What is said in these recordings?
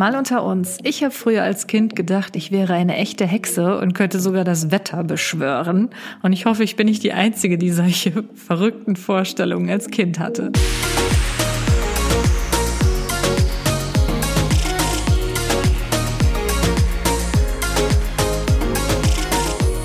Mal unter uns. Ich habe früher als Kind gedacht, ich wäre eine echte Hexe und könnte sogar das Wetter beschwören. Und ich hoffe, ich bin nicht die Einzige, die solche verrückten Vorstellungen als Kind hatte.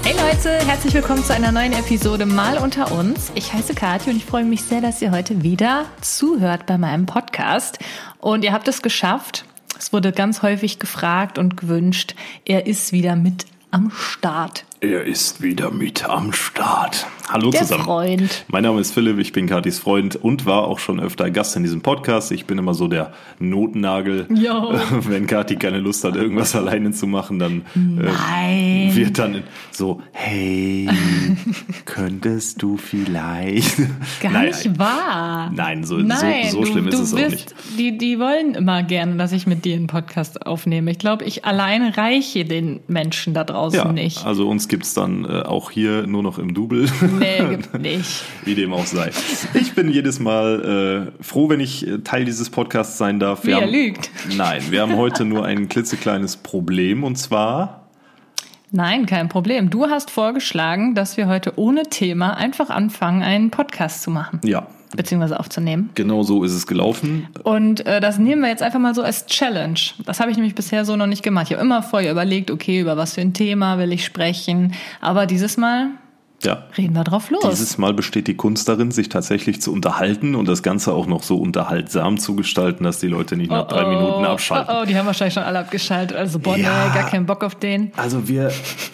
Hey Leute, herzlich willkommen zu einer neuen Episode Mal unter uns. Ich heiße Kathi und ich freue mich sehr, dass ihr heute wieder zuhört bei meinem Podcast. Und ihr habt es geschafft. Es wurde ganz häufig gefragt und gewünscht, er ist wieder mit am Start. Er ist wieder mit am Start. Hallo Der zusammen. Freund. Mein Name ist Philipp, ich bin Katis Freund und war auch schon öfter Gast in diesem Podcast. Ich bin immer so der Notnagel. Jo. Wenn Kathi keine Lust hat, irgendwas alleine zu machen, dann Nein. äh, wird dann so, hey, könntest du vielleicht. Gar Naja, nicht wahr. Nein, so, Nein, so, so schlimm du, ist du es auch nicht. Die, die wollen immer gerne, dass ich mit dir einen Podcast aufnehme. Ich glaube, ich alleine reiche den Menschen da draußen Ja, nicht. also uns gibt's dann äh, auch hier nur noch im Double. Nee, gibt nicht. Wie dem auch sei. Ich bin jedes Mal äh, froh, wenn ich äh, Teil dieses Podcasts sein darf. Wie er haben, lügt. Nein, wir haben heute nur ein klitzekleines Problem und zwar. Nein, kein Problem. Du hast vorgeschlagen, dass wir heute ohne Thema einfach anfangen, einen Podcast zu machen, Ja, beziehungsweise aufzunehmen. genau so ist es gelaufen. Und äh, das nehmen wir jetzt einfach mal so als Challenge. Das habe ich nämlich bisher so noch nicht gemacht. Ich habe immer vorher überlegt, okay, über was für ein Thema will ich sprechen. Aber dieses Mal Ja. reden wir drauf los. Dieses Mal besteht die Kunst darin, sich tatsächlich zu unterhalten und das Ganze auch noch so unterhaltsam zu gestalten, dass die Leute nicht nach drei Minuten abschalten. Oh, oh, die haben wahrscheinlich schon alle abgeschaltet. Also Bonne, Ja. gar keinen Bock auf den. Also wir,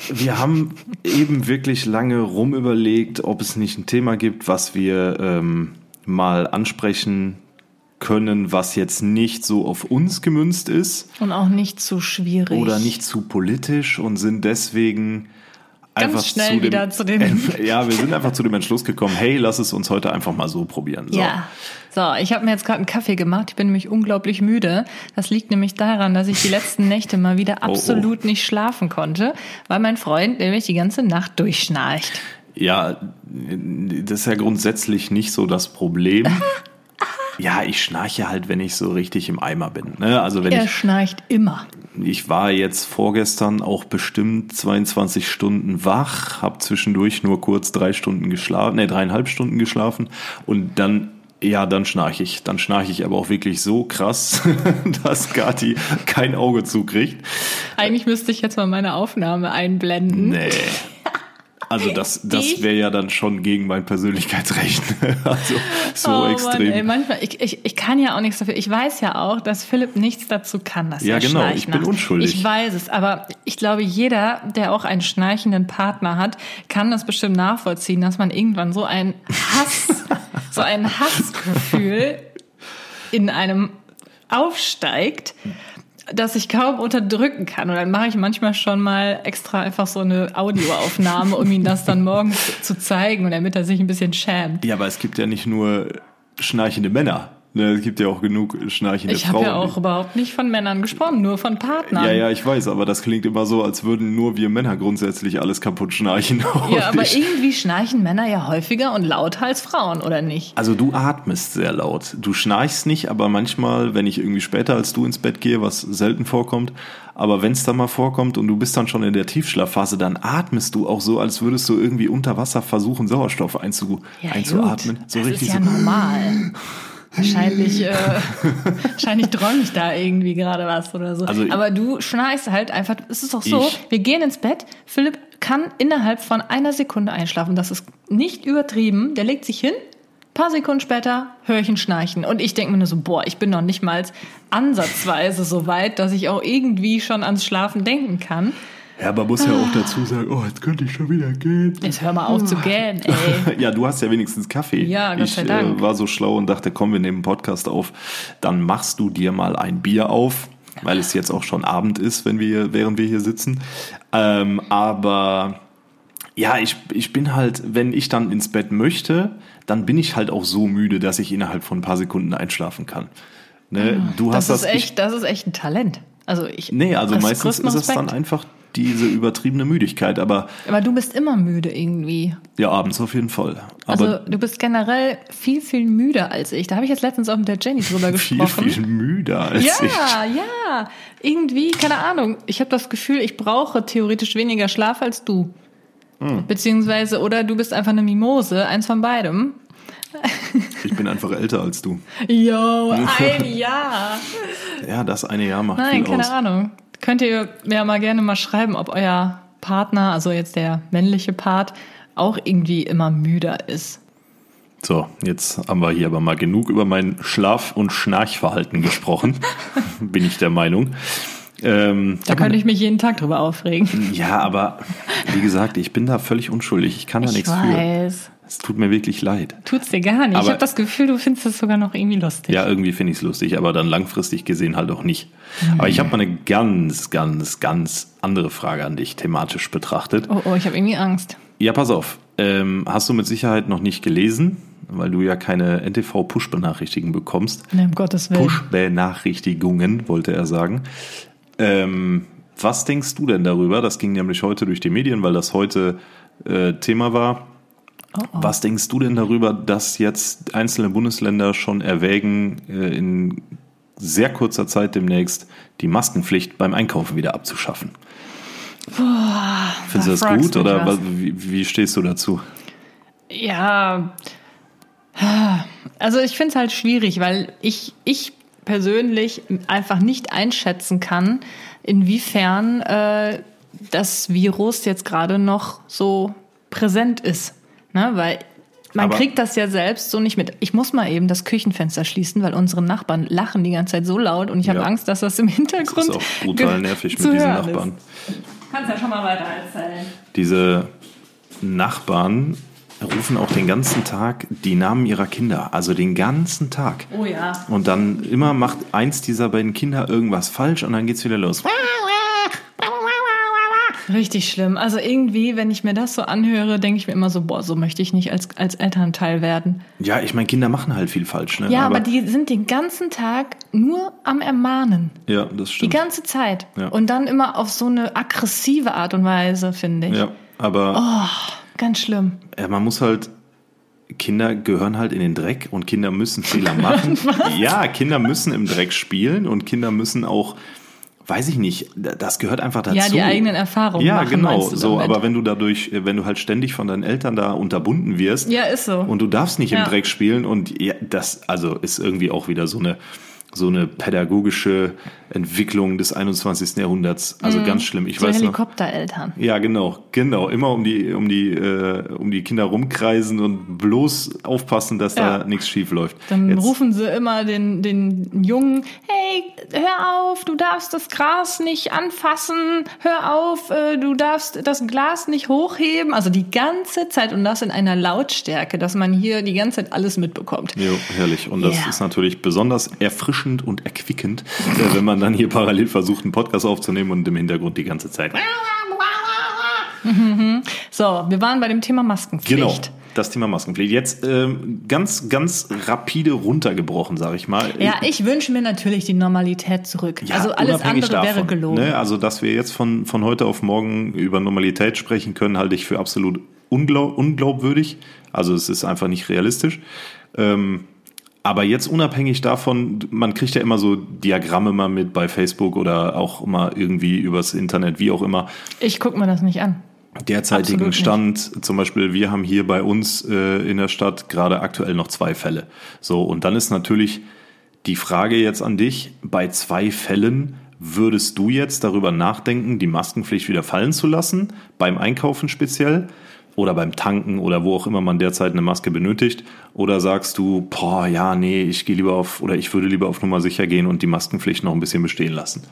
wir haben eben wirklich lange rumüberlegt, ob es nicht ein Thema gibt, was wir ähm, mal ansprechen können, was jetzt nicht so auf uns gemünzt ist Und auch nicht zu schwierig. oder nicht zu politisch und sind deswegen Ganz einfach schnell zu dem, wieder zu dem- ja, wir sind einfach zu dem Entschluss gekommen, hey, lass es uns heute einfach mal so probieren. So. Ja. So, ich habe mir jetzt gerade einen Kaffee gemacht. Ich bin nämlich unglaublich müde. Das liegt nämlich daran, dass ich die letzten Nächte mal wieder oh. absolut nicht schlafen konnte, weil mein Freund nämlich die ganze Nacht durchschnarcht. Ja, das ist ja grundsätzlich nicht so das Problem. Ja, ich schnarche halt, wenn ich so richtig im Eimer bin. Ne? Also wenn Er ich, schnarcht immer. ich war jetzt vorgestern auch bestimmt 22 Stunden wach, habe zwischendurch nur kurz drei Stunden geschlafen, ne, dreieinhalb Stunden geschlafen und dann ja, dann schnarche ich. Dann schnarche ich aber auch wirklich so krass, dass Kati kein Auge zukriegt. Eigentlich müsste ich jetzt mal meine Aufnahme einblenden. Nee. Also das, das wäre ja dann schon gegen mein Persönlichkeitsrecht. Also so oh extrem. Mann, ey, manchmal, ich, ich, ich kann ja auch nichts dafür. Ich weiß ja auch, dass Philipp nichts dazu kann, dass Ja, genau, ich bin unschuldig. Ich weiß es, aber ich glaube, jeder, der auch einen schnarchenden Partner hat, kann das bestimmt nachvollziehen, dass man irgendwann so ein Hass, so ein Hassgefühl in einem aufsteigt, dass ich kaum unterdrücken kann. Und dann mache ich manchmal schon mal extra einfach so eine Audioaufnahme, um ihm das dann morgens zu zeigen und damit er sich ein bisschen schämt. Ja, aber es gibt ja nicht nur schnarchende Männer. Ne, es gibt ja auch genug schnarchende Ich Frauen. habe ja auch überhaupt nicht von Männern gesprochen, nur von Partnern. ja, ja, ich weiß, aber das klingt immer so, als würden nur wir Männer grundsätzlich alles kaputt schnarchen. Ja, aber ich- irgendwie schnarchen Männer ja häufiger und lauter als Frauen, oder nicht? also du atmest sehr laut. Du schnarchst nicht, aber manchmal, wenn ich irgendwie später als du ins Bett gehe, was selten vorkommt, aber wenn es dann mal vorkommt und du bist dann schon in der Tiefschlafphase, dann atmest du auch so, als würdest du irgendwie unter Wasser versuchen, Sauerstoff einzu Ja, einzuatmen. So das richtig ist ja so. normal. Wahrscheinlich, äh, wahrscheinlich träume ich da irgendwie gerade was oder so. Also Aber du schnarchst halt einfach. Es ist doch so, wir gehen ins Bett. Philipp kann innerhalb von einer Sekunde einschlafen. Das ist nicht übertrieben. Der legt sich hin. Paar Sekunden später höre ich ihn schnarchen. Und ich denke mir nur so, boah, ich bin noch nicht mal ansatzweise so weit, dass ich auch irgendwie schon ans Schlafen denken kann. Ja, aber muss ja auch dazu sagen, oh, jetzt könnte ich schon wieder gehen. Jetzt hör mal auf zu gähnen, ey. Ja, du hast ja wenigstens Kaffee. Ja, Gott ich sei Dank. Äh, war so schlau und dachte, komm, wir nehmen einen Podcast auf. Dann machst du dir mal ein Bier auf, weil es jetzt auch schon Abend ist, wenn wir, während wir hier sitzen. Ähm, aber ja, ich, ich bin halt, wenn ich dann ins Bett möchte, dann bin ich halt auch so müde, dass ich innerhalb von ein paar Sekunden einschlafen kann. Ne? Du Das hast ist das. echt, das ist echt ein Talent. Also ich. Ich, nee, also meistens ist es dann einfach diese übertriebene Müdigkeit, aber Aber du bist immer müde irgendwie. ja, abends auf jeden Fall. Aber Also du bist generell viel, viel müder als ich. Da habe ich jetzt letztens auch mit der Jenny drüber viel, gesprochen. viel müder als ja, ich. ja. Irgendwie, keine Ahnung. Ich habe das Gefühl, ich brauche theoretisch weniger Schlaf als du. Hm. Beziehungsweise, oder du bist einfach eine Mimose, eins von beidem. Ich bin einfach älter als du. Jo, ein Jahr. Ja, das eine Jahr macht Nein, viel keine aus. Ahnung. Könnt ihr mir mal gerne mal schreiben, ob euer Partner, also jetzt der männliche Part, auch irgendwie immer müder ist. So, jetzt haben wir hier aber mal genug über mein Schlaf- und Schnarchverhalten gesprochen, bin ich der Meinung. Ähm, Da könnte ich mich jeden Tag drüber aufregen. ja, aber wie gesagt, ich bin da völlig unschuldig. Ich kann da Ich nichts für. Es tut mir wirklich leid. Tut's dir gar nicht. ich Aber- habe das Gefühl, du findest das sogar noch irgendwie lustig. Ja, irgendwie finde ich es lustig, aber dann langfristig gesehen halt auch nicht. Aber ich habe mal eine ganz, ganz, ganz andere Frage an dich, thematisch betrachtet. Oh, oh, ich habe irgendwie Angst. Ja, pass auf. Ähm, hast du mit Sicherheit noch nicht gelesen, weil du ja keine NTV-Push-Benachrichtigungen bekommst. Ne, um Gottes Willen. Push-Benachrichtigungen, wollte er sagen. Ähm, was denkst du denn darüber? Das ging nämlich heute durch die Medien, weil das heute äh, Thema war. Oh, oh. Was denkst du denn darüber, dass jetzt einzelne Bundesländer schon erwägen, äh, in sehr kurzer Zeit demnächst die Maskenpflicht beim Einkaufen wieder abzuschaffen? Findest du das gut oder was, wie, wie stehst du dazu? Ja, also ich finde es halt schwierig, weil ich, ich persönlich einfach nicht einschätzen kann, inwiefern äh, das Virus jetzt gerade noch so präsent ist. Ne? Weil man Aber- kriegt das ja selbst so nicht mit. Ich muss mal eben das Küchenfenster schließen, weil unsere Nachbarn lachen die ganze Zeit so laut und ich habe Ja. Angst, dass das im Das Hintergrund ist auch brutal nervig mit diesen Nachbarn. Ist. Kannst ja schon mal weiter erzählen. Diese Nachbarn rufen auch den ganzen Tag die Namen ihrer Kinder, also den ganzen Tag. Oh ja. Und dann immer macht eins dieser beiden Kinder irgendwas falsch und dann geht's wieder los. Richtig schlimm. Also irgendwie, wenn ich mir das so anhöre, denke ich mir immer so, boah, so möchte ich nicht als, als Elternteil werden. Ja, ich meine, Kinder machen halt viel falsch, ne? Ja, aber, die sind den ganzen Tag nur am Ermahnen. Ja, das Die stimmt. ganze Zeit. Ja. Und dann immer auf so eine aggressive Art und Weise, finde ich. Ja, aber Oh, ganz schlimm. ja, man muss halt. Kinder gehören halt in den Dreck und Kinder müssen Fehler machen. Ja, Kinder müssen im Dreck spielen und Kinder müssen auch, weiß ich nicht, das gehört einfach dazu. Ja, die eigenen Erfahrungen Ja, machen, genau. So, aber wenn du dadurch, wenn du halt ständig von deinen Eltern da unterbunden wirst Ja, ist so. und du darfst nicht im Ja. Dreck spielen und ja, das also ist irgendwie auch wieder so eine so eine pädagogische Entwicklung des 21. Jahrhunderts. Also ganz schlimm. Ich so weiß noch. Helikoptereltern. Ja, genau, genau. Immer um die, um die, äh, um die Kinder rumkreisen und bloß aufpassen, dass Ja. da nichts schief läuft. Dann Jetzt- rufen sie immer den, den Jungen, hey, hör auf, du darfst das Gras nicht anfassen, hör auf, äh, du darfst das Glas nicht hochheben. Also die ganze Zeit und das in einer Lautstärke, dass man hier die ganze Zeit alles mitbekommt. Jo, herrlich. Und das Ja. ist natürlich besonders erfrischend und erquickend, äh, wenn man dann hier parallel versucht, einen Podcast aufzunehmen und im Hintergrund die ganze Zeit. So, wir waren bei dem Thema Maskenpflicht. Genau, das Thema Maskenpflicht. Jetzt ähm, ganz, ganz rapide runtergebrochen, sage ich mal. Ja, ich wünsche mir natürlich die Normalität zurück. Ja, also alles andere wäre davon, gelogen. Ne? Also, dass wir jetzt von, von heute auf morgen über Normalität sprechen können, halte ich für absolut unglaub, unglaubwürdig. Also es ist einfach nicht realistisch. Ähm, aber jetzt unabhängig davon, man kriegt ja immer so Diagramme mal mit bei Facebook oder auch immer irgendwie übers Internet, wie auch immer. Ich gucke mir das nicht an. derzeitigen. Stand, zum Beispiel, wir haben hier bei uns äh, in der Stadt gerade aktuell noch zwei Fälle. So, und dann ist natürlich die Frage jetzt an dich, bei zwei Fällen würdest du jetzt darüber nachdenken, die Maskenpflicht wieder fallen zu lassen, beim Einkaufen speziell oder beim Tanken oder wo auch immer man derzeit eine Maske benötigt? Oder sagst du, boah, ja, nee, ich gehe lieber auf oder ich würde lieber auf Nummer sicher gehen und die Maskenpflicht noch ein bisschen bestehen lassen?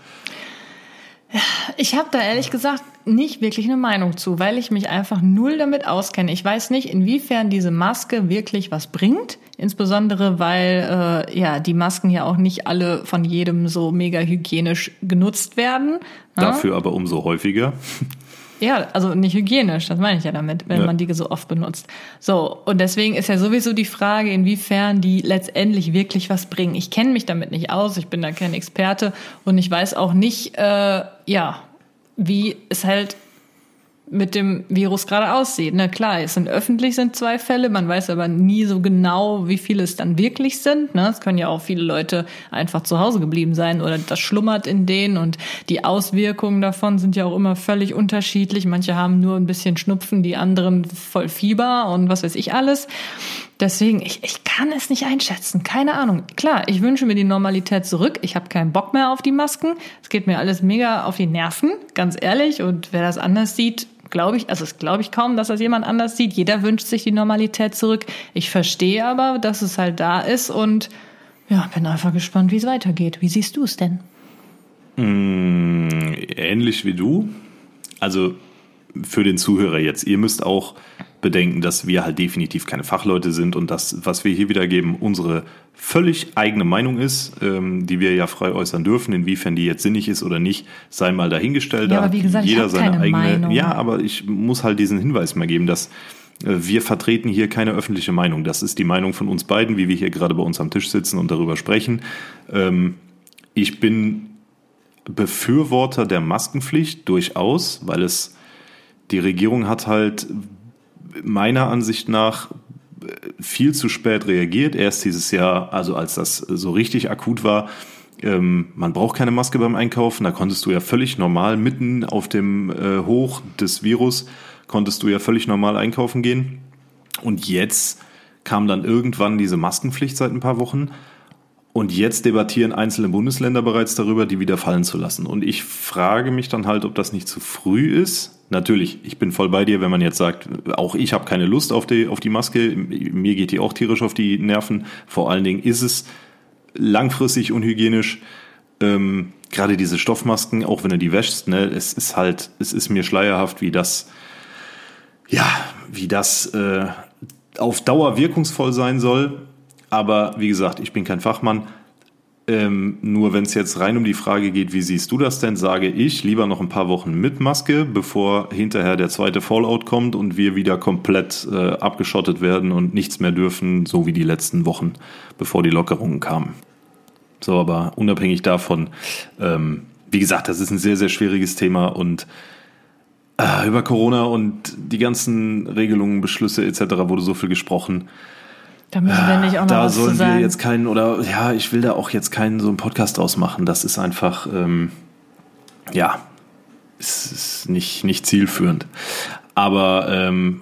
Ich habe da ehrlich gesagt nicht wirklich eine Meinung zu, weil ich mich einfach null damit auskenne. Ich weiß nicht, inwiefern diese Maske wirklich was bringt. Insbesondere, weil äh, ja die Masken ja auch nicht alle von jedem so mega hygienisch genutzt werden. ne? Dafür aber umso häufiger. Ja, also nicht hygienisch, das meine ich ja damit, wenn Ja. man die so oft benutzt. So, und deswegen ist ja sowieso die Frage, inwiefern die letztendlich wirklich was bringen. Ich kenne mich damit nicht aus, ich bin da kein Experte und ich weiß auch nicht, äh, ja, wie es halt mit dem Virus gerade aussieht. Na klar, es sind öffentlich sind zwei Fälle, man weiß aber nie so genau, wie viele es dann wirklich sind. Ne? Es können ja auch viele Leute einfach zu Hause geblieben sein oder das schlummert in denen und die Auswirkungen davon sind ja auch immer völlig unterschiedlich. Manche haben nur ein bisschen Schnupfen, die anderen voll Fieber und was weiß ich alles. Deswegen, ich, ich kann es nicht einschätzen. Keine Ahnung. Klar, ich wünsche mir die Normalität zurück. Ich habe keinen Bock mehr auf die Masken. Es geht mir alles mega auf die Nerven, ganz ehrlich. Und wer das anders sieht, glaube ich, also es glaube ich kaum, dass das jemand anders sieht. Jeder wünscht sich die Normalität zurück. Ich verstehe aber, dass es halt da ist und ja, bin einfach gespannt, wie es weitergeht. Wie siehst du es denn? Mm, ähnlich wie du. Also für den Zuhörer jetzt, ihr müsst auch bedenken, dass wir halt definitiv keine Fachleute sind und das, was wir hier wiedergeben, unsere völlig eigene Meinung ist, ähm, die wir ja frei äußern dürfen. Inwiefern die jetzt sinnig ist oder nicht, sei mal dahingestellt. Ja, aber wie gesagt, jeder ich seine eigene. Meinung. Ja, aber ich muss halt diesen Hinweis mal geben, dass äh, wir vertreten hier keine öffentliche Meinung. Das ist die Meinung von uns beiden, wie wir hier gerade bei uns am Tisch sitzen und darüber sprechen. Ähm, ich bin Befürworter der Maskenpflicht durchaus, weil es die Regierung hat halt meiner Ansicht nach viel zu spät reagiert. Erst dieses Jahr, also als das so richtig akut war, ähm, man braucht keine Maske beim Einkaufen. Da konntest du ja völlig normal mitten auf dem äh, Hoch des Virus konntest du ja völlig normal einkaufen gehen. Und jetzt kam dann irgendwann diese Maskenpflicht seit ein paar Wochen. Und jetzt debattieren einzelne Bundesländer bereits darüber, die wieder fallen zu lassen. Und ich frage mich dann halt, ob das nicht zu früh ist. Natürlich, ich bin voll bei dir, wenn man jetzt sagt, auch ich habe keine Lust auf die, auf die Maske, mir geht die auch tierisch auf die Nerven. Vor allen Dingen ist es langfristig unhygienisch. Ähm, Gerade diese Stoffmasken, auch wenn du die wäschst, ne, es ist halt, es ist mir schleierhaft, wie das, ja, wie das äh, auf Dauer wirkungsvoll sein soll. Aber wie gesagt, ich bin kein Fachmann. Ähm, nur wenn es jetzt rein um die Frage geht, wie siehst du das denn, sage ich lieber noch ein paar Wochen mit Maske, bevor hinterher der zweite Fallout kommt und wir wieder komplett äh, abgeschottet werden und nichts mehr dürfen, so wie die letzten Wochen, bevor die Lockerungen kamen. So, aber unabhängig davon, ähm, wie gesagt, das ist ein sehr, sehr schwieriges Thema und äh, über Corona und die ganzen Regelungen, Beschlüsse etc. wurde so viel gesprochen. Da müssen wir nicht auch noch da was sollen zu sagen. wir jetzt keinen, oder ja, ich will da auch jetzt keinen so einen Podcast draus machen. Das ist einfach, ähm, ja, es ist nicht, nicht zielführend. Aber ähm,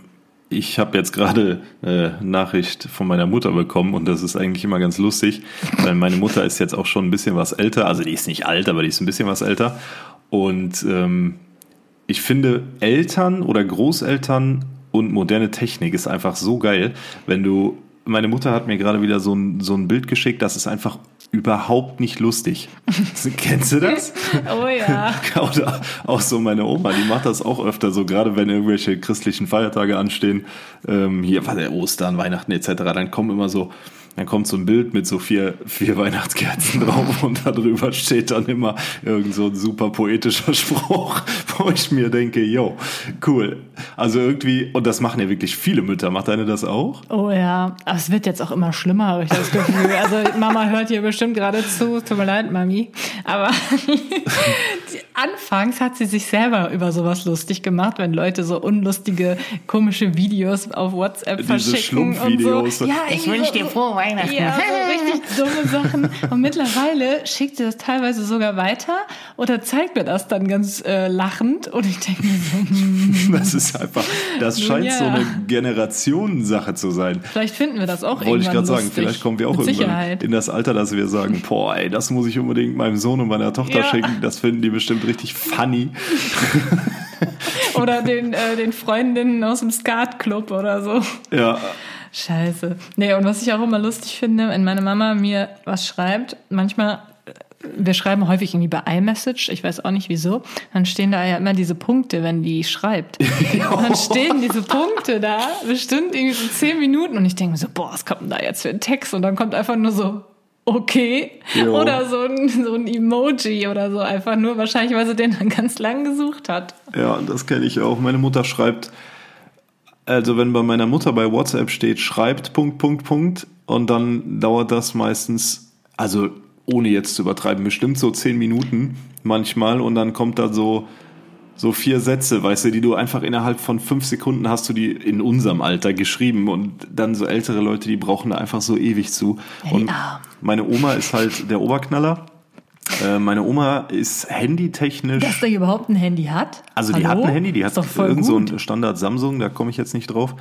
ich habe jetzt gerade äh, Nachricht von meiner Mutter bekommen und das ist eigentlich immer ganz lustig, weil meine Mutter ist jetzt auch schon ein bisschen was älter. Also die ist nicht alt, aber die ist ein bisschen was älter. Und ähm, ich finde, Eltern oder Großeltern und moderne Technik ist einfach so geil, wenn du meine Mutter hat mir gerade wieder so ein, so ein Bild geschickt, das ist einfach überhaupt nicht lustig. Kennst du das? oh ja. Oder auch so meine Oma, die macht das auch öfter so, gerade wenn irgendwelche christlichen Feiertage anstehen, ähm, hier war der Ostern, Weihnachten etc., dann kommen immer so dann kommt so ein Bild mit so vier, vier Weihnachtskerzen drauf und darüber steht dann immer irgend so ein super poetischer Spruch, wo ich mir denke, yo, cool. Also irgendwie, und das machen ja wirklich viele Mütter. Macht deine das auch? Oh ja, aber es wird jetzt auch immer schlimmer, habe ich das Gefühl. Also Mama hört hier bestimmt gerade zu. Tut mir leid, Mami. Aber anfangs hat sie sich selber über sowas lustig gemacht, wenn Leute so unlustige, komische Videos auf WhatsApp Diese verschicken und so. Ja, ich wünsche dir frohe Weihnachten. Ja, so richtig dumme Sachen. Und mittlerweile schickt sie das teilweise sogar weiter oder zeigt mir das dann ganz äh, lachend. Und ich denke mir so, hm. Das ist einfach, das scheint ja. so eine Generationensache zu sein. Vielleicht finden wir das auch Wollte ich gerade sagen, vielleicht kommen wir auch irgendwann Sicherheit. in das Alter, dass wir sagen, boah, ey, das muss ich unbedingt meinem Sohn und meiner Tochter ja. schenken. Das finden die bestimmt richtig funny. oder den, äh, den Freundinnen aus dem Skatclub oder so. Ja. Scheiße. Nee, und was ich auch immer lustig finde, wenn meine Mama mir was schreibt, manchmal, wir schreiben häufig irgendwie bei iMessage, ich weiß auch nicht wieso, dann stehen da ja immer diese Punkte, wenn die schreibt. Und dann stehen diese Punkte da, bestimmt irgendwie so zehn Minuten und ich denke mir so, boah, was kommt denn da jetzt für ein Text? Und dann kommt einfach nur so, okay. Jo. Oder so ein, so ein Emoji oder so, einfach nur wahrscheinlich, weil sie den dann ganz lang gesucht hat. Ja, das kenne ich auch. Meine Mutter schreibt, also wenn bei meiner Mutter bei WhatsApp steht, schreibt Punkt, Punkt, Punkt und dann dauert das meistens, also ohne jetzt zu übertreiben, bestimmt so zehn Minuten manchmal und dann kommt da so so vier Sätze, weißt du, die du einfach innerhalb von fünf Sekunden hast du die in unserem Alter geschrieben und dann so ältere Leute, die brauchen da einfach so ewig zu. Und meine Oma ist halt der Oberknaller. Äh, meine Oma ist handytechnisch. Dass der überhaupt ein Handy hat? Also die Hallo? hat ein Handy, die hat irgend so ein Standard Samsung, da komme ich jetzt nicht drauf.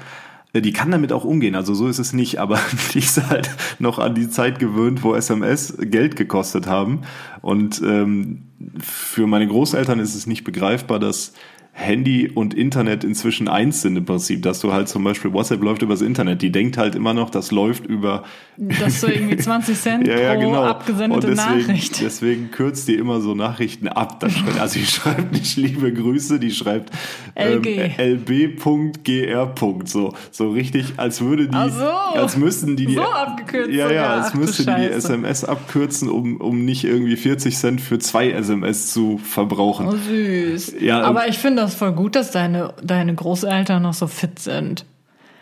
Äh, die kann damit auch umgehen, also so ist es nicht, aber die ist halt noch an die Zeit gewöhnt, wo SMS Geld gekostet haben. Und ähm, für meine Großeltern ist es nicht begreifbar, dass Handy und Internet inzwischen eins sind im Prinzip, dass du halt zum Beispiel WhatsApp läuft übers Internet. Die denkt halt immer noch, das läuft über. Dass du irgendwie 20 Cent ja, ja, pro genau. abgesendete und deswegen, Nachricht. Deswegen kürzt die immer so Nachrichten ab. also die schreibt nicht liebe Grüße, die schreibt ähm, lb.gr. So, so richtig, als würde die, so, als müssten die, die so abgekürzt. Ja, ja, als müsste die die SMS abkürzen, um, um nicht irgendwie 40 Cent für zwei SMS zu verbrauchen. Oh, süß. Ja, aber ich finde das voll gut, dass deine, deine Großeltern noch so fit sind.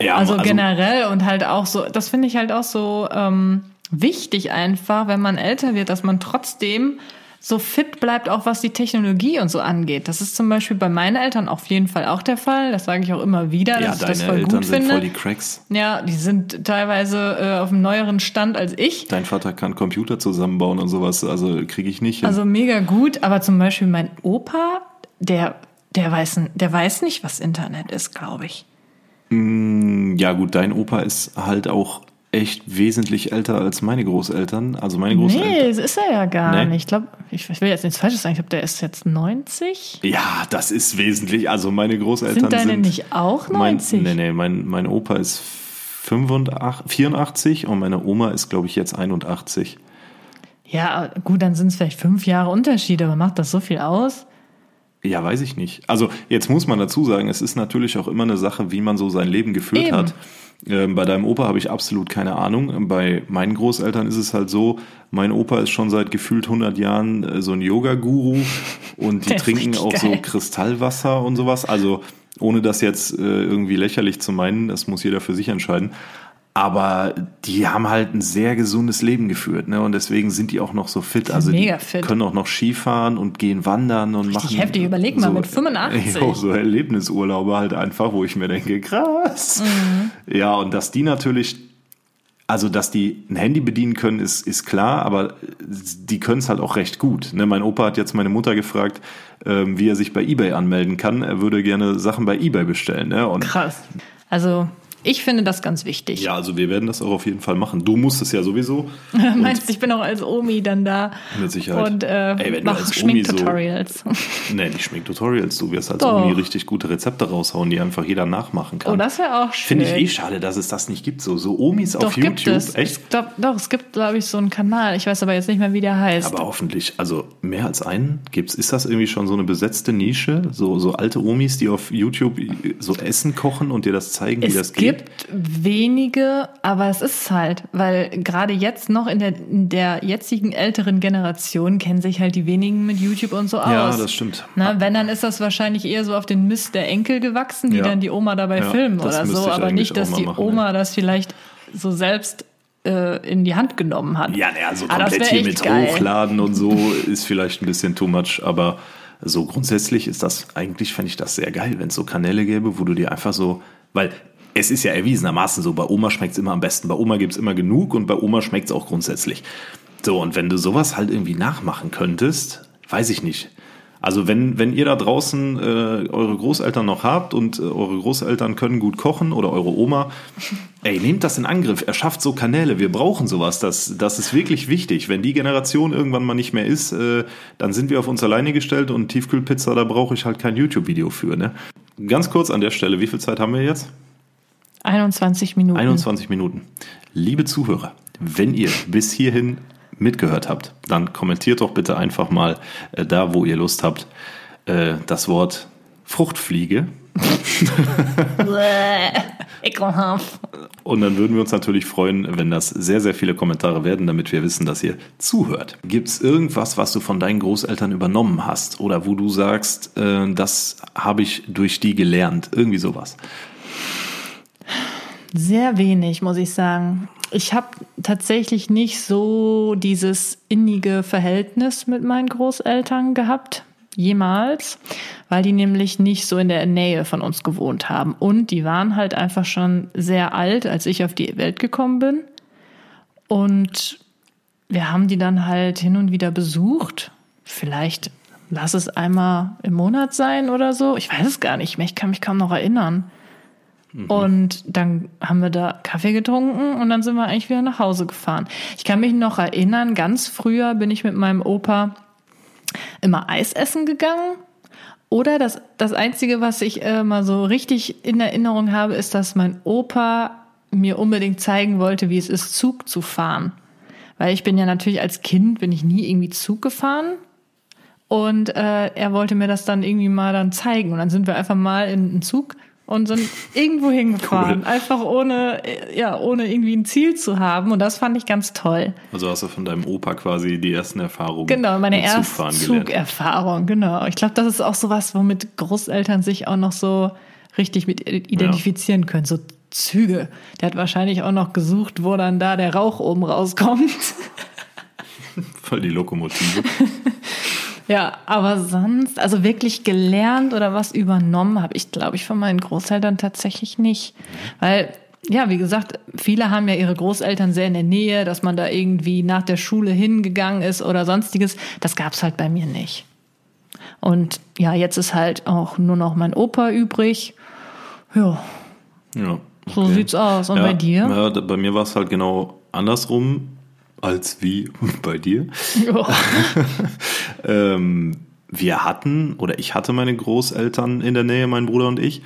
Ja, also, also generell und halt auch so, das finde ich halt auch so ähm, wichtig einfach, wenn man älter wird, dass man trotzdem so fit bleibt, auch was die Technologie und so angeht. Das ist zum Beispiel bei meinen Eltern auf jeden Fall auch der Fall. Das sage ich auch immer wieder, ja, dass ich das voll Eltern gut sind finde. Voll die Cracks. Ja, die sind teilweise äh, auf einem neueren Stand als ich. Dein Vater kann Computer zusammenbauen und sowas, also kriege ich nicht. Hin. Also mega gut, aber zum Beispiel mein Opa, der der weiß, der weiß nicht, was Internet ist, glaube ich. Mm, ja, gut, dein Opa ist halt auch echt wesentlich älter als meine Großeltern. Also meine Großeltern. Nee, das ist er ja gar nee. nicht. Ich glaube, ich, will jetzt nichts Falsches sagen. Ich glaube, der ist jetzt 90. Ja, das ist wesentlich. Also meine Großeltern sind. Deine sind nicht auch 90? Mein, nee, nee, mein, mein Opa ist 85, 84 und meine Oma ist, glaube ich, jetzt 81. Ja, gut, dann sind es vielleicht fünf Jahre Unterschied, aber macht das so viel aus? Ja, weiß ich nicht. Also jetzt muss man dazu sagen, es ist natürlich auch immer eine Sache, wie man so sein Leben geführt Eben. hat. Ähm, bei deinem Opa habe ich absolut keine Ahnung. Bei meinen Großeltern ist es halt so, mein Opa ist schon seit gefühlt 100 Jahren äh, so ein Yoga-Guru und die trinken auch geil. so Kristallwasser und sowas. Also ohne das jetzt äh, irgendwie lächerlich zu meinen, das muss jeder für sich entscheiden. Aber die haben halt ein sehr gesundes Leben geführt, ne? Und deswegen sind die auch noch so fit. Also Mega die fit. können auch noch Skifahren und gehen wandern und Richtig machen. heftig, überleg mal, so, mit 85. Ja, so Erlebnisurlaube halt einfach, wo ich mir denke, krass. Mhm. Ja, und dass die natürlich, also dass die ein Handy bedienen können, ist, ist klar, aber die können es halt auch recht gut. Ne? Mein Opa hat jetzt meine Mutter gefragt, ähm, wie er sich bei Ebay anmelden kann. Er würde gerne Sachen bei Ebay bestellen. Ne? Und krass. Also ich finde das ganz wichtig. Ja, also wir werden das auch auf jeden Fall machen. Du musst es ja sowieso. Meinst du, ich bin auch als Omi dann da? Mit Sicherheit. Und äh, Ey, mach Schminktutorials. So, nee, nicht Schminktutorials. Du wirst als Doch. Omi richtig gute Rezepte raushauen, die einfach jeder nachmachen kann. Oh, das wäre auch schön. Finde ich eh schade, dass es das nicht gibt. So, so Omis Doch, auf YouTube. Gibt es. Echt? Glaub, doch, es gibt, glaube ich, so einen Kanal. Ich weiß aber jetzt nicht mehr, wie der heißt. Aber hoffentlich, also mehr als einen gibt's. Ist das irgendwie schon so eine besetzte Nische? So, so alte Omis, die auf YouTube so Essen kochen und dir das zeigen, wie es das geht? Es gibt wenige, aber es ist halt, weil gerade jetzt noch in der, in der jetzigen älteren Generation kennen sich halt die wenigen mit YouTube und so aus. Ja, das stimmt. Na, wenn, dann ist das wahrscheinlich eher so auf den Mist der Enkel gewachsen, die ja. dann die Oma dabei ja, filmen oder so, aber nicht, dass die machen, Oma ja. das vielleicht so selbst äh, in die Hand genommen hat. Ja, naja, so ah, komplett hier mit geil. Hochladen und so ist vielleicht ein bisschen too much, aber so grundsätzlich ist das, eigentlich fände ich das sehr geil, wenn es so Kanäle gäbe, wo du dir einfach so, weil es ist ja erwiesenermaßen so, bei Oma schmeckt es immer am besten. Bei Oma gibt es immer genug und bei Oma schmeckt es auch grundsätzlich. So, und wenn du sowas halt irgendwie nachmachen könntest, weiß ich nicht. Also wenn, wenn ihr da draußen äh, eure Großeltern noch habt und äh, eure Großeltern können gut kochen oder eure Oma, ey, nehmt das in Angriff, erschafft so Kanäle, wir brauchen sowas, das, das ist wirklich wichtig. Wenn die Generation irgendwann mal nicht mehr ist, äh, dann sind wir auf uns alleine gestellt und Tiefkühlpizza, da brauche ich halt kein YouTube-Video für. Ne? Ganz kurz an der Stelle, wie viel Zeit haben wir jetzt? 21 Minuten. 21 Minuten. Liebe Zuhörer, wenn ihr bis hierhin mitgehört habt, dann kommentiert doch bitte einfach mal äh, da, wo ihr Lust habt, äh, das Wort Fruchtfliege. Ekelhaft. Und dann würden wir uns natürlich freuen, wenn das sehr, sehr viele Kommentare werden, damit wir wissen, dass ihr zuhört. Gibt es irgendwas, was du von deinen Großeltern übernommen hast oder wo du sagst, äh, das habe ich durch die gelernt? Irgendwie sowas. Sehr wenig, muss ich sagen. Ich habe tatsächlich nicht so dieses innige Verhältnis mit meinen Großeltern gehabt. jemals, weil die nämlich nicht so in der Nähe von uns gewohnt haben. Und die waren halt einfach schon sehr alt, als ich auf die Welt gekommen bin. Und wir haben die dann halt hin und wieder besucht. Vielleicht lass es einmal im Monat sein oder so. Ich weiß es gar nicht mehr. Ich kann mich kaum noch erinnern. Mhm. Und dann haben wir da Kaffee getrunken und dann sind wir eigentlich wieder nach Hause gefahren. Ich kann mich noch erinnern, ganz früher bin ich mit meinem Opa immer Eis essen gegangen. Oder das, das Einzige, was ich äh, mal so richtig in Erinnerung habe, ist, dass mein Opa mir unbedingt zeigen wollte, wie es ist, Zug zu fahren. Weil ich bin ja natürlich als Kind, bin ich nie irgendwie Zug gefahren. Und äh, er wollte mir das dann irgendwie mal dann zeigen. Und dann sind wir einfach mal in einen Zug und sind irgendwo hingefahren. Cool. Einfach ohne, ja, ohne irgendwie ein Ziel zu haben. Und das fand ich ganz toll. Also hast du von deinem Opa quasi die ersten Erfahrungen. Genau, meine erste Zugerfahrung, genau. Ich glaube, das ist auch so was, womit Großeltern sich auch noch so richtig mit identifizieren ja. können. So Züge. Der hat wahrscheinlich auch noch gesucht, wo dann da der Rauch oben rauskommt. Voll die Lokomotive. Ja, aber sonst, also wirklich gelernt oder was übernommen habe ich, glaube ich, von meinen Großeltern tatsächlich nicht. Weil, ja, wie gesagt, viele haben ja ihre Großeltern sehr in der Nähe, dass man da irgendwie nach der Schule hingegangen ist oder sonstiges. Das gab's halt bei mir nicht. Und ja, jetzt ist halt auch nur noch mein Opa übrig. Ja. Ja. Okay. So sieht's aus. Und ja, bei dir? Ja, bei mir war es halt genau andersrum als wie bei dir. Ähm, wir hatten oder ich hatte meine Großeltern in der Nähe, mein Bruder und ich.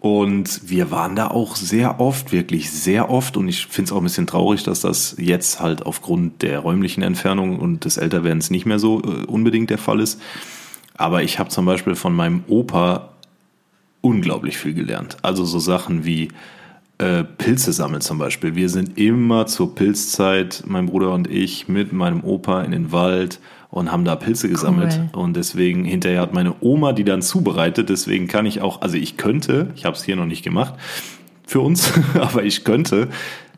Und wir waren da auch sehr oft, wirklich sehr oft. Und ich finde es auch ein bisschen traurig, dass das jetzt halt aufgrund der räumlichen Entfernung und des Älterwerdens nicht mehr so äh, unbedingt der Fall ist. Aber ich habe zum Beispiel von meinem Opa unglaublich viel gelernt. Also so Sachen wie äh, Pilze sammeln zum Beispiel. Wir sind immer zur Pilzzeit, mein Bruder und ich, mit meinem Opa in den Wald und haben da Pilze gesammelt. Cool. Und deswegen, hinterher hat meine Oma die dann zubereitet. Deswegen kann ich auch, also ich könnte, ich habe es hier noch nicht gemacht für uns, aber ich könnte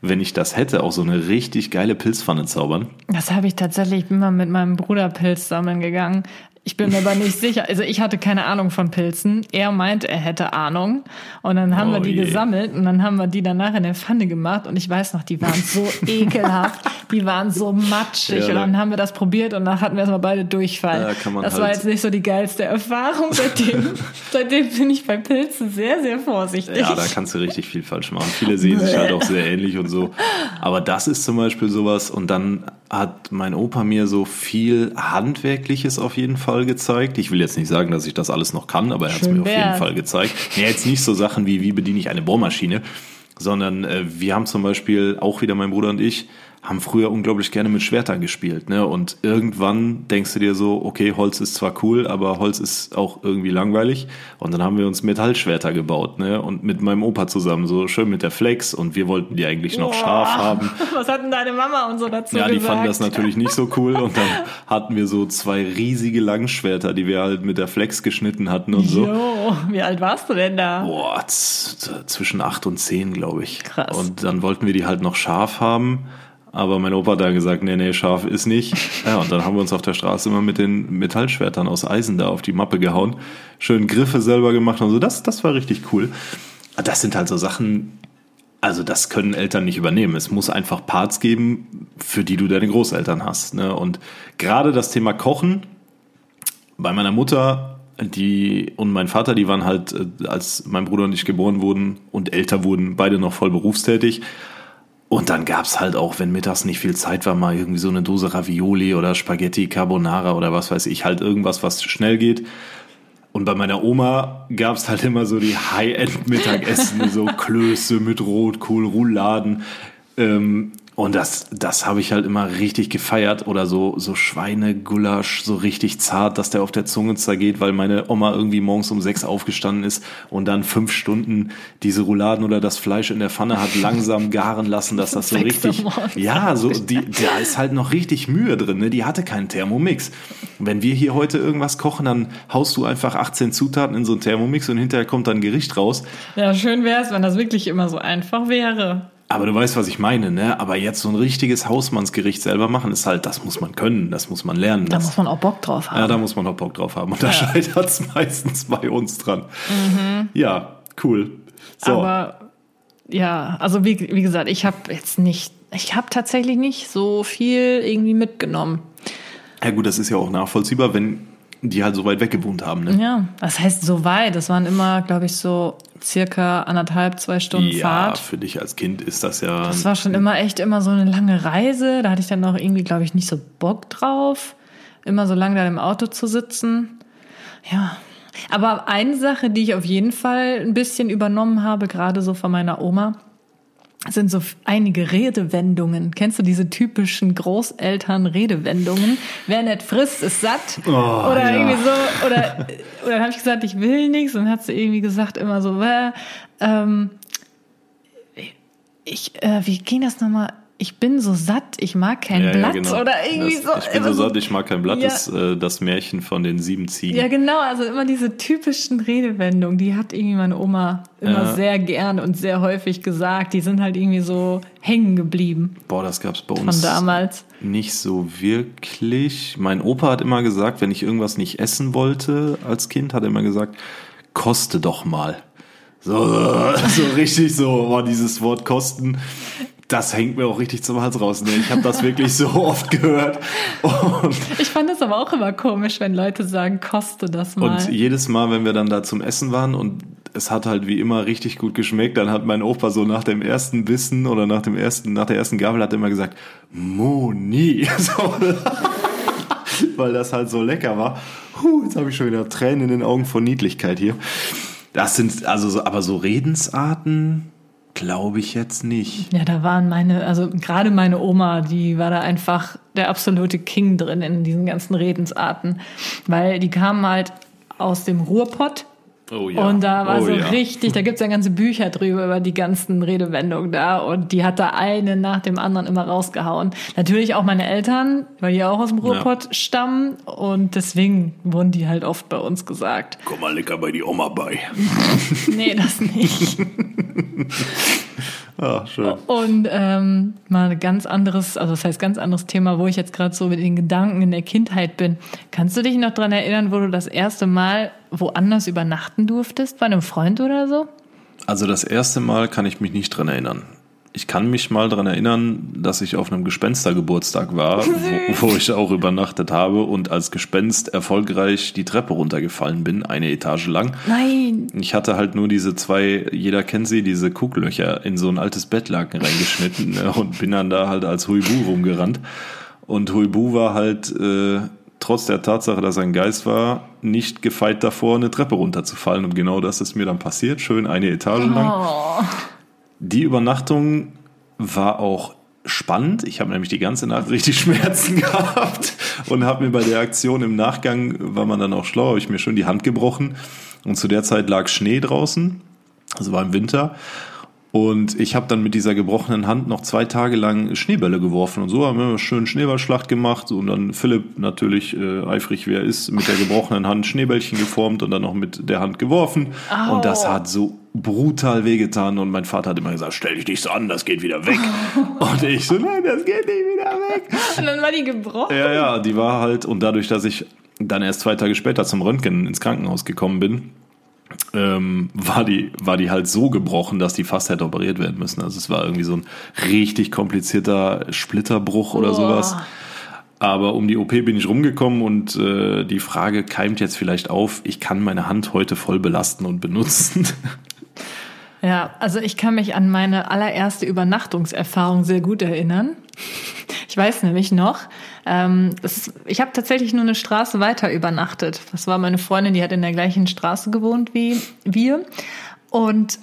wenn ich das hätte, auch so eine richtig geile Pilzpfanne zaubern. Das habe ich tatsächlich, ich bin mal mit meinem Bruder Pilz sammeln gegangen. Ich bin mir aber nicht sicher. Also ich hatte keine Ahnung von Pilzen. Er meint, er hätte Ahnung. Und dann haben oh wir die je. gesammelt und dann haben wir die danach in der Pfanne gemacht. Und ich weiß noch, die waren so ekelhaft. Die waren so matschig. Ja, und dann haben wir das probiert und dann hatten wir erstmal beide Durchfall. Ja, das halt war jetzt nicht so die geilste Erfahrung. Seitdem, seitdem bin ich bei Pilzen sehr, sehr vorsichtig. Ja, da kannst du richtig viel falsch machen. Viele sehen sich halt auch sehr ähnlich und so. Aber das ist zum Beispiel sowas. Und dann hat mein Opa mir so viel Handwerkliches auf jeden Fall gezeigt. Ich will jetzt nicht sagen, dass ich das alles noch kann, aber er hat es mir auf jeden Fall gezeigt. Ja, jetzt nicht so Sachen wie, wie bediene ich eine Bohrmaschine, sondern äh, wir haben zum Beispiel auch wieder mein Bruder und ich haben früher unglaublich gerne mit Schwertern gespielt, ne? Und irgendwann denkst du dir so, okay, Holz ist zwar cool, aber Holz ist auch irgendwie langweilig. Und dann haben wir uns Metallschwerter gebaut, ne? Und mit meinem Opa zusammen, so schön mit der Flex. Und wir wollten die eigentlich noch Boah. scharf haben. Was hat denn deine Mama und so dazu Ja, die gesagt? fanden das natürlich nicht so cool. Und dann hatten wir so zwei riesige Langschwerter, die wir halt mit der Flex geschnitten hatten und so. Jo, wie alt warst du denn da? Boah, zwischen acht und zehn, glaube ich. Krass. Und dann wollten wir die halt noch scharf haben. Aber mein Opa hat dann gesagt, nee, nee, scharf ist nicht. Ja, und dann haben wir uns auf der Straße immer mit den Metallschwertern aus Eisen da auf die Mappe gehauen. Schön Griffe selber gemacht und so. Das, das war richtig cool. Das sind halt so Sachen, also das können Eltern nicht übernehmen. Es muss einfach Parts geben, für die du deine Großeltern hast. Ne? Und gerade das Thema Kochen, bei meiner Mutter, die und mein Vater, die waren halt, äh, als mein Bruder und ich geboren wurden und älter wurden, beide noch voll berufstätig. Und dann gab's halt auch, wenn mittags nicht viel Zeit war, mal irgendwie so eine Dose Ravioli oder Spaghetti Carbonara oder was weiß ich, halt irgendwas, was schnell geht. Und bei meiner Oma gab's halt immer so die High-End-Mittagessen, so Klöße mit Rotkohl, Rouladen. Ähm, und das, das habe ich halt immer richtig gefeiert oder so, so Schweinegulasch, so richtig zart, dass der auf der Zunge zergeht, weil meine Oma irgendwie morgens um sechs aufgestanden ist und dann fünf Stunden diese Rouladen oder das Fleisch in der Pfanne hat langsam garen lassen, dass das so richtig, ja, so, die, da ist halt noch richtig Mühe drin, ne? Die hatte keinen Thermomix. Wenn wir hier heute irgendwas kochen, dann haust du einfach 18 Zutaten in so einen Thermomix und hinterher kommt dann Gericht raus. Ja, schön wäre es, wenn das wirklich immer so einfach wäre. Aber du weißt, was ich meine, ne? Aber jetzt so ein richtiges Hausmannsgericht selber machen, ist halt, das muss man können, das muss man lernen. Da das, muss man auch Bock drauf haben. ja, da muss man auch Bock drauf haben. Und da scheitert es meistens bei uns dran. Ja, cool. So. Mhm. Aber ja, also wie, wie gesagt, ich habe jetzt nicht, ich habe tatsächlich nicht so viel irgendwie mitgenommen. ja gut, das ist ja auch nachvollziehbar, wenn die halt so weit weg gewohnt haben, ne? Ja, das heißt so weit. Das waren immer, glaube ich, so circa anderthalb, zwei Stunden Ja, Fahrt. für dich als Kind ist das ja. Das war schon immer echt immer so eine lange Reise. Da hatte ich dann auch irgendwie, glaube ich, nicht so Bock drauf, immer so lange da im Auto zu sitzen. Ja. Aber eine Sache, die ich auf jeden Fall ein bisschen übernommen habe, gerade so von meiner Oma, sind so einige Redewendungen. Kennst du diese typischen Großeltern-Redewendungen? Wer nicht frisst, ist satt. Oh, oder ja. irgendwie so. Oder, oder dann habe ich gesagt, ich will nichts. Und dann hat sie irgendwie gesagt immer so, äh, ähm, ich, äh, wie ging das nochmal? Ich bin so satt, ich mag kein Ja, ja, Blatt genau. oder irgendwie das, so. Ich bin so satt, ich mag kein Blatt, Ja. ist äh, das Märchen von den sieben Ziegen. Ja, genau, also immer diese typischen Redewendungen, die hat irgendwie meine Oma immer Ja. sehr gern und sehr häufig gesagt. Die sind halt irgendwie so hängen geblieben Boah, das gab's bei von uns damals. nicht so wirklich. Mein Opa hat immer gesagt, wenn ich irgendwas nicht essen wollte als Kind, hat er immer gesagt, koste doch mal. So, so richtig so, boah, dieses Wort kosten, das hängt mir auch richtig zum Hals raus. Ne? Ich habe das wirklich so oft gehört. Und, Ich fand es aber auch immer komisch, wenn Leute sagen, koste das mal. und jedes Mal, wenn wir dann da zum Essen waren und es hat halt wie immer richtig gut geschmeckt, dann hat mein Opa so nach dem ersten Bissen oder nach dem ersten, nach der ersten Gabel hat er immer gesagt, Moni. So. Weil das halt so lecker war. Huh, jetzt habe ich schon wieder Tränen in den Augen vor Niedlichkeit hier. Das sind also so, aber so Redensarten glaube ich jetzt nicht. Ja, da waren meine, also gerade meine Oma, die war da einfach der absolute King drin in diesen ganzen Redensarten, weil die kamen halt aus dem Ruhrpott Oh und da war oh, so ja. richtig, da gibt's ja ganze Bücher drüber, über die ganzen Redewendungen da und die hat da eine nach dem anderen immer rausgehauen. Natürlich auch meine Eltern, weil die auch aus dem Ruhrpott stammen und deswegen wurden die halt oft bei uns gesagt. Komm mal lecker bei die Oma bei. Nee, das nicht. Ah, schön. Und ähm, mal ein ganz anderes, also das heißt ganz anderes Thema, wo ich jetzt gerade so mit den Gedanken in der Kindheit bin. Kannst du dich noch dran erinnern, wo du das erste Mal woanders übernachten durftest? Bei einem Freund oder so? Also das erste Mal kann ich mich nicht dran erinnern. Ich kann mich mal dran erinnern, dass ich auf einem Gespenstergeburtstag war, wo, wo ich auch übernachtet habe und als Gespenst erfolgreich die Treppe runtergefallen bin, eine Etage lang. Nein. Ich hatte halt nur diese zwei, jeder kennt sie, diese Kucklöcher in so ein altes Bettlaken reingeschnitten ne, und bin dann da halt als Huibu rumgerannt. Und Huibu war halt, äh, trotz der Tatsache, dass er ein Geist war, nicht gefeit davor, eine Treppe runterzufallen. Und genau das ist mir dann passiert, schön eine Etage lang. Oh. Die Übernachtung war auch spannend. Ich habe nämlich die ganze Nacht richtig Schmerzen gehabt und habe mir bei der Aktion im Nachgang, war man dann auch schlau, habe ich mir schon die Hand gebrochen. Und zu der Zeit lag Schnee draußen, also war im Winter. Und ich habe dann mit dieser gebrochenen Hand noch zwei Tage lang Schneebälle geworfen und so haben wir eine schöne Schneeballschlacht gemacht und dann Philipp natürlich äh, eifrig wie er ist mit der gebrochenen Hand Schneebällchen geformt und dann noch mit der Hand geworfen Au. und das hat so brutal wehgetan und mein Vater hat immer gesagt, stell dich nicht so an, das geht wieder weg. und ich so, nein, das geht nicht wieder weg. Und dann war die gebrochen. Ja, ja, die war halt, und dadurch, dass ich dann erst zwei Tage später zum Röntgen ins Krankenhaus gekommen bin, ähm, war, die, war die halt so gebrochen, dass die fast hätte operiert werden müssen. Also es war irgendwie so ein richtig komplizierter Splitterbruch oder Boah. sowas. Aber um die OP bin ich rumgekommen und äh, die Frage keimt jetzt vielleicht auf, ich kann meine Hand heute voll belasten und benutzen. Ja, also ich kann mich an meine allererste Übernachtungserfahrung sehr gut erinnern. Ich weiß nämlich noch, ähm, das, ich habe tatsächlich nur eine Straße weiter übernachtet. Das war meine Freundin, die hat in der gleichen Straße gewohnt wie wir. Und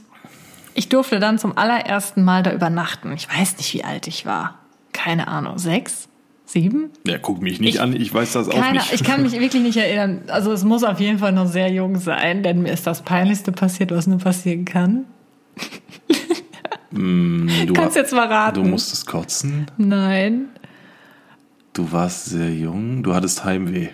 ich durfte dann zum allerersten Mal da übernachten. Ich weiß nicht, wie alt ich war. Keine Ahnung, sechs? Sieben? Ja, guck mich nicht Ich- an, ich weiß das auch Keine, nicht. ich kann mich wirklich nicht erinnern. Also es muss auf jeden Fall noch sehr jung sein, denn mir ist das Peinlichste passiert, was nur passieren kann. du, Kannst jetzt mal raten. du musstest kotzen, Nein. Du warst sehr jung, du hattest Heimweh.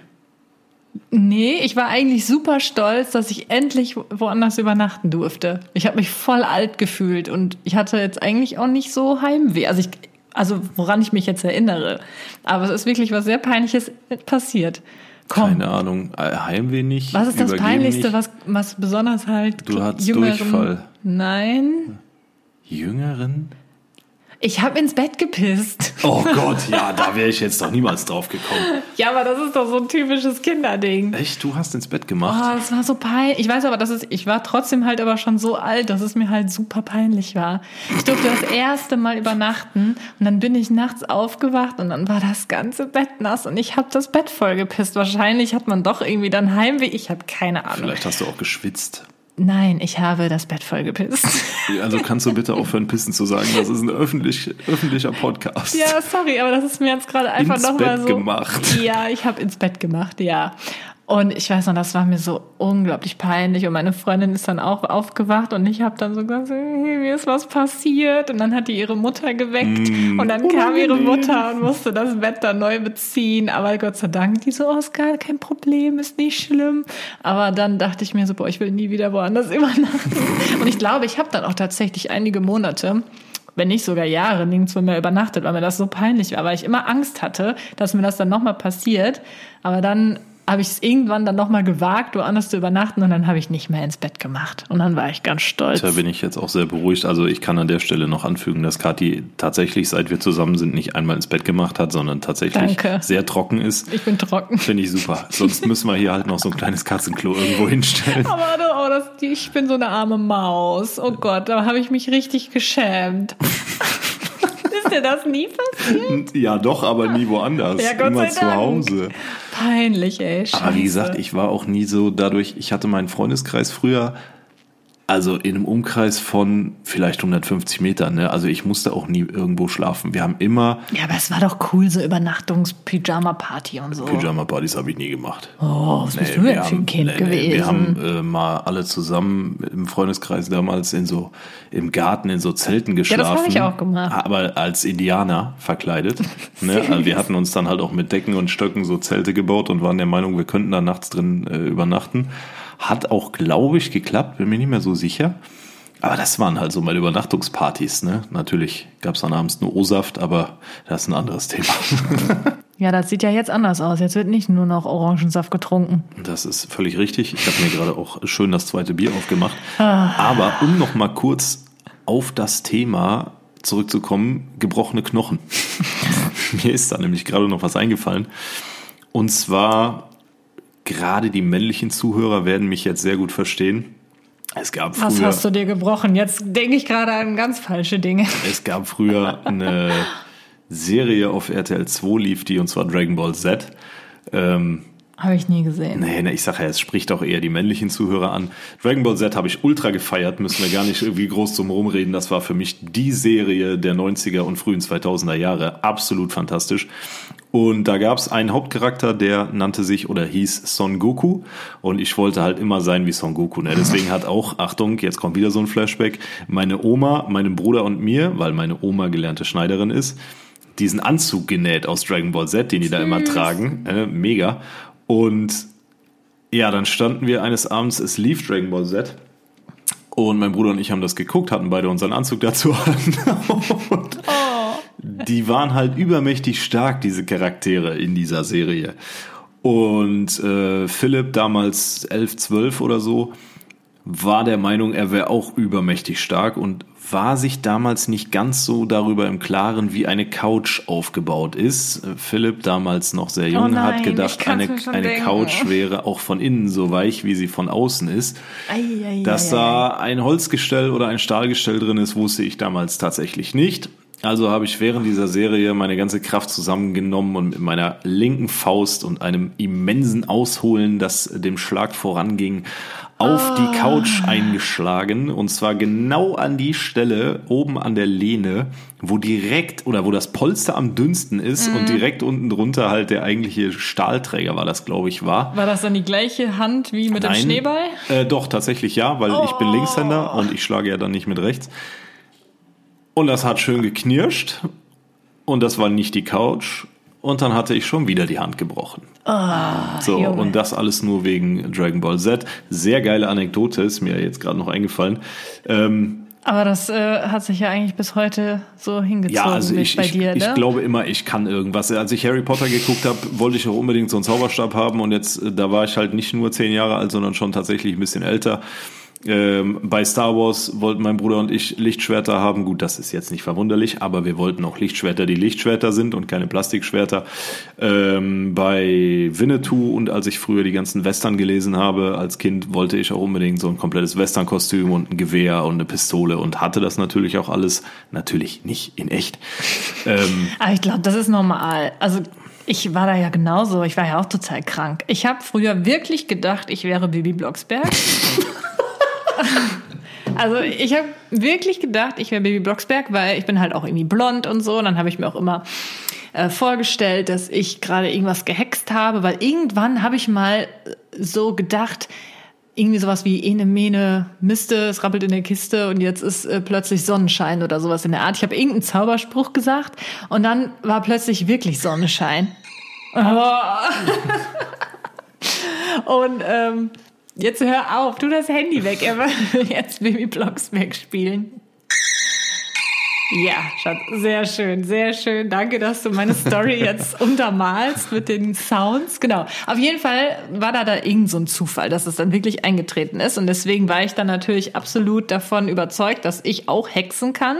Nee, ich war eigentlich super stolz, dass ich endlich woanders übernachten durfte. Ich habe mich voll alt gefühlt und ich hatte jetzt eigentlich auch nicht so Heimweh. Also ich, also woran ich mich jetzt erinnere. Aber es ist wirklich was sehr Peinliches passiert. Komm. Keine Ahnung, äh, Heimweh nicht. Was ist das Peinlichste, nicht. was, was besonders halt Du hattest Durchfall. Nein. Jüngeren? Ich habe ins Bett gepisst. Oh Gott, ja, da wäre ich jetzt doch niemals drauf gekommen. Ja, aber das ist doch so ein typisches Kinderding. Echt, du hast ins Bett gemacht? Oh, das war so peinlich. Ich weiß aber, dass es, ich war trotzdem halt aber schon so alt, dass es mir halt super peinlich war. Ich durfte das erste Mal übernachten und dann bin ich nachts aufgewacht und dann war das ganze Bett nass und ich habe das Bett voll gepisst. Wahrscheinlich hat man doch irgendwie dann Heimweh. Ich habe keine Ahnung. Vielleicht hast du auch geschwitzt. Nein, ich habe das Bett voll gepisst. Also kannst du bitte aufhören, Pissen zu sagen. Das ist ein öffentlich, öffentlicher Podcast. Ja, sorry, aber das ist mir jetzt gerade einfach Ins nochmal Bett so. gemacht. Ja, ich habe ins Bett gemacht, ja. Und ich weiß noch, das war mir so unglaublich peinlich. Und meine Freundin ist dann auch aufgewacht und ich habe dann so gesagt, hey, mir ist was passiert. Und dann hat die ihre Mutter geweckt. Mm, und dann kam ihre. Mutter und musste das Bett dann neu beziehen. Aber Gott sei Dank, die so, Oskar, kein Problem, ist nicht schlimm. Aber dann dachte ich mir so, boah, ich will nie wieder woanders übernachten. und ich glaube, ich habe dann auch tatsächlich einige Monate wenn nicht sogar Jahre nirgendwo mehr übernachtet, weil mir das so peinlich war, weil ich immer Angst hatte, dass mir das dann nochmal passiert. Aber dann habe ich es irgendwann dann nochmal gewagt, woanders zu übernachten und dann habe ich nicht mehr ins Bett gemacht. Und dann war ich ganz stolz. Da bin ich jetzt auch sehr beruhigt. Also ich kann an der Stelle noch anfügen, dass Kathi tatsächlich, seit wir zusammen sind, nicht einmal ins Bett gemacht hat, sondern tatsächlich Danke. sehr trocken ist. Ich bin trocken. Finde ich super. Sonst müssen wir hier halt noch so ein kleines Katzenklo irgendwo hinstellen. Aber oh, das, ich bin so eine arme Maus. Oh Gott, da habe ich mich richtig geschämt. Ist dir das nie passiert? Ja, doch, aber nie woanders. Ja, Gott Immer sei zu Dank. Hause. Peinlich, ey. Scheiße. Aber wie gesagt, ich war auch nie so dadurch, ich hatte meinen Freundeskreis früher, also in einem Umkreis von vielleicht 150 Metern, ne? Also ich musste auch nie irgendwo schlafen. Wir haben immer Ja, aber es war doch cool, so Übernachtungs-Pyjama-Party und so. Pyjama-Partys habe ich nie gemacht. Oh, was bist Nee, du wir denn für ein Kind nee, nee, gewesen? Wir haben äh, mal alle zusammen im Freundeskreis damals in so im Garten in so Zelten geschlafen. das habe ich auch gemacht. Aber als Indianer verkleidet. ne? also wir hatten uns dann halt auch mit Decken und Stöcken so Zelte gebaut und waren der Meinung, wir könnten da nachts drin äh, übernachten. Hat auch, glaube ich, geklappt, bin mir nicht mehr so sicher. Aber das waren halt so meine Übernachtungspartys. Ne? Natürlich gab es dann abends nur O-Saft, aber das ist ein anderes Thema. Ja, das sieht ja jetzt anders aus. Jetzt wird nicht nur noch Orangensaft getrunken. Das ist völlig richtig. Ich habe mir gerade auch schön das zweite Bier aufgemacht. Ah. Aber um noch mal kurz auf das Thema zurückzukommen, gebrochene Knochen. mir ist da nämlich gerade noch was eingefallen. Und zwar, gerade die männlichen Zuhörer werden mich jetzt sehr gut verstehen. Es gab Was früher, hast du dir gebrochen? Jetzt denke ich gerade an ganz falsche Dinge. es gab früher eine Serie auf RTL 2 lief die, und zwar Dragon Ball Z. Ähm, Habe ich nie gesehen. Nee, nee, ich sage ja, es spricht auch eher die männlichen Zuhörer an. Dragon Ball Z habe ich ultra gefeiert, müssen wir gar nicht irgendwie groß drum rumreden. Das war für mich die Serie der 90er und frühen 2000er Jahre. Absolut fantastisch. Und da gab es einen Hauptcharakter, der nannte sich oder hieß Son Goku. Und ich wollte halt immer sein wie Son Goku. Ne? Deswegen hat auch, Achtung, jetzt kommt wieder so ein Flashback, meine Oma, meinem Bruder und mir, weil meine Oma gelernte Schneiderin ist, diesen Anzug genäht aus Dragon Ball Z, den die da immer tragen. Äh, mega. Und ja, dann standen wir eines Abends, es lief Dragon Ball Z. Und mein Bruder und ich haben das geguckt, hatten beide unseren Anzug dazu an. Und die waren halt übermächtig stark, diese Charaktere in dieser Serie. Und äh, Philipp, damals 11, 12 oder so, war der Meinung, er wäre auch übermächtig stark und war sich damals nicht ganz so darüber im Klaren, wie eine Couch aufgebaut ist. Äh, Philipp, damals noch sehr jung, Oh nein, hat gedacht, eine, eine denken. Couch wäre auch von innen so weich, wie sie von außen ist. Ei, ei, Dass ei. da ein Holzgestell oder ein Stahlgestell drin ist, wusste ich damals tatsächlich nicht. Also habe ich während dieser Serie meine ganze Kraft zusammengenommen und mit meiner linken Faust und einem immensen Ausholen, das dem Schlag voranging, auf Ah. die Couch eingeschlagen. Und zwar genau an die Stelle oben an der Lehne, wo direkt oder wo das Polster am dünnsten ist Mhm. und direkt unten drunter halt der eigentliche Stahlträger war das, glaube ich, war. War das dann die gleiche Hand wie mit dem Nein. Schneeball? Äh, doch, tatsächlich ja, weil ich bin Oh. Linkshänder und ich schlage ja dann nicht mit rechts. Und das hat schön geknirscht. Und das war nicht die Couch. Und dann hatte ich schon wieder die Hand gebrochen. Oh, So, Junge. und das alles nur wegen Dragon Ball Z. Sehr geile Anekdote, ist mir jetzt gerade noch eingefallen. Ähm, Aber das äh, hat sich ja eigentlich bis heute so hingezogen ja, also ich, bei ich, dir, ich ne? glaube immer, ich kann irgendwas. Als ich Harry Potter geguckt habe, wollte ich auch unbedingt so einen Zauberstab haben und jetzt, äh, da war ich halt nicht nur zehn Jahre alt, sondern schon tatsächlich ein bisschen älter. Ähm, bei Star Wars wollten mein Bruder und ich Lichtschwerter haben. Gut, das ist jetzt nicht verwunderlich, aber wir wollten auch Lichtschwerter, die Lichtschwerter sind und keine Plastikschwerter. Ähm, bei Winnetou und als ich früher die ganzen Western gelesen habe als Kind, wollte ich auch unbedingt so ein komplettes Western-Kostüm und ein Gewehr und eine Pistole und hatte das natürlich auch alles. Natürlich nicht in echt. Ähm, Aber ich glaube, das ist normal. Also ich war da ja genauso. Ich war ja auch total krank. Ich habe früher wirklich gedacht, ich wäre Bibi Blocksberg. also ich habe wirklich gedacht, ich wäre Bibi Blocksberg, weil ich bin halt auch irgendwie blond und so. Und dann habe ich mir auch immer äh, vorgestellt, dass ich gerade irgendwas gehext habe, weil irgendwann habe ich mal so gedacht, irgendwie sowas wie Ene Mene Miste, es rappelt in der Kiste und jetzt ist äh, plötzlich Sonnenschein oder sowas in der Art. Ich habe irgendeinen Zauberspruch gesagt und dann war plötzlich wirklich Sonnenschein. und ähm, jetzt hör auf, tu das Handy weg, er will jetzt Baby Blocksberg spielen. Ja, Schatz, sehr schön, sehr schön. Danke, dass du meine Story jetzt untermalst mit den Sounds. Genau. Auf jeden Fall war da da irgend so ein Zufall, dass es dann wirklich eingetreten ist. Und deswegen war ich dann natürlich absolut davon überzeugt, dass ich auch hexen kann.